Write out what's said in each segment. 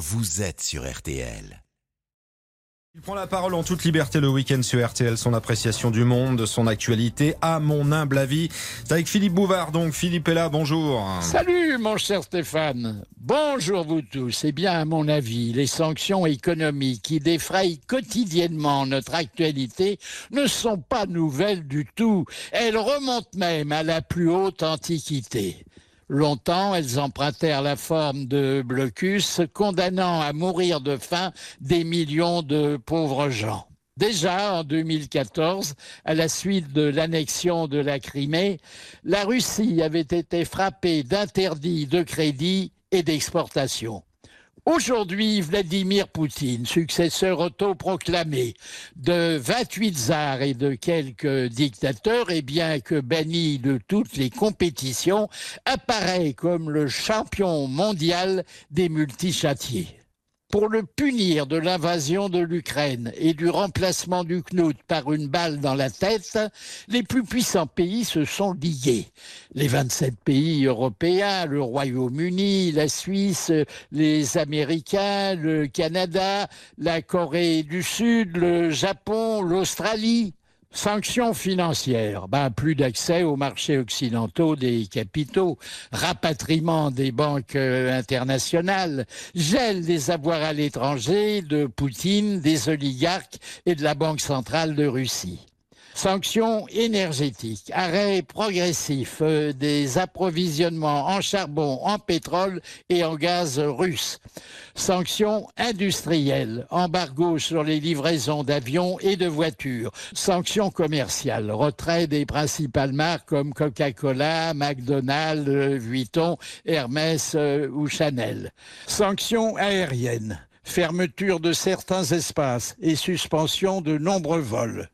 vous êtes sur RTL. Il prend la parole en toute liberté le week-end sur RTL, son appréciation du monde, de son actualité, à mon humble avis. C'est avec Philippe Bouvard, donc Philippe est là, bonjour. Salut mon cher Stéphane. Bonjour vous tous. Eh bien, à mon avis, les sanctions économiques qui défrayent quotidiennement notre actualité ne sont pas nouvelles du tout. Elles remontent même à la plus haute antiquité. Longtemps, elles empruntèrent la forme de blocus, condamnant à mourir de faim des millions de pauvres gens. Déjà en 2014, à la suite de l'annexion de la Crimée, la Russie avait été frappée d'interdits de crédit et d'exportation. Aujourd'hui, Vladimir Poutine, successeur autoproclamé de 28 tsars et de quelques dictateurs, et bien que banni de toutes les compétitions, apparaît comme le champion mondial des multichâtiers pour le punir de l'invasion de l'Ukraine et du remplacement du Knout par une balle dans la tête, les plus puissants pays se sont liés. Les 27 pays européens, le Royaume-Uni, la Suisse, les Américains, le Canada, la Corée du Sud, le Japon, l'Australie. Sanctions financières, ben, plus d'accès aux marchés occidentaux des capitaux, rapatriement des banques euh, internationales, gel des avoirs à l'étranger de Poutine, des oligarques et de la Banque centrale de Russie. Sanctions énergétiques, arrêt progressif euh, des approvisionnements en charbon, en pétrole et en gaz russe. Sanctions industrielles, embargo sur les livraisons d'avions et de voitures. Sanctions commerciales, retrait des principales marques comme Coca-Cola, McDonald's, Vuitton, Hermès euh, ou Chanel. Sanctions aériennes, fermeture de certains espaces et suspension de nombreux vols.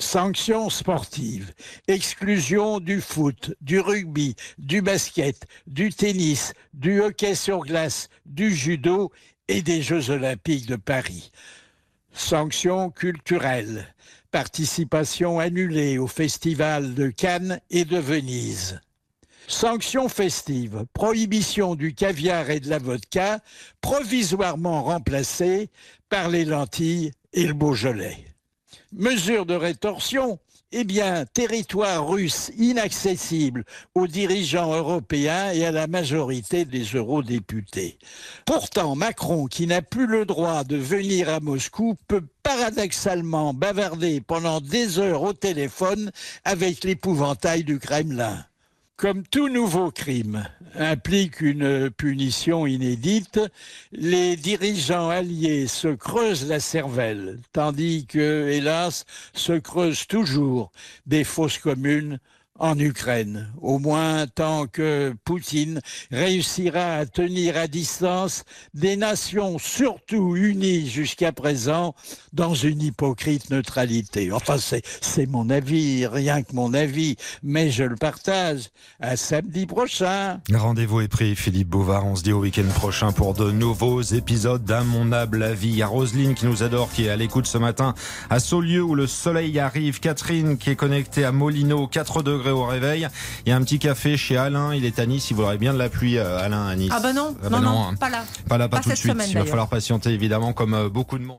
Sanctions sportives, exclusion du foot, du rugby, du basket, du tennis, du hockey sur glace, du judo et des Jeux olympiques de Paris. Sanctions culturelles, participation annulée au festival de Cannes et de Venise. Sanctions festives, prohibition du caviar et de la vodka, provisoirement remplacées par les lentilles et le Beaujolais. Mesure de rétorsion, eh bien, territoire russe inaccessible aux dirigeants européens et à la majorité des eurodéputés. Pourtant, Macron, qui n'a plus le droit de venir à Moscou, peut paradoxalement bavarder pendant des heures au téléphone avec l'épouvantail du Kremlin. Comme tout nouveau crime implique une punition inédite, les dirigeants alliés se creusent la cervelle, tandis que, hélas, se creusent toujours des fausses communes en Ukraine, au moins tant que Poutine réussira à tenir à distance des nations surtout unies jusqu'à présent dans une hypocrite neutralité. Enfin, c'est mon avis, rien que mon avis, mais je le partage. À samedi prochain. Rendez-vous est pris, Philippe Bouvard. On se dit au week-end prochain pour de nouveaux épisodes mon avis. A Roselyne qui nous adore, qui est à l'écoute ce matin à Saulieu où le soleil arrive. Catherine qui est connectée à Molino, 4 degrés au réveil. Il y a un petit café chez Alain, il est à Nice. Il voudrait bien de la pluie, euh, Alain, à Nice. Ah bah non, Ah bah non, non, non, hein. pas là. Pas là, pas, Pas tout de suite. semaine, il va falloir patienter, évidemment, comme euh, beaucoup de monde.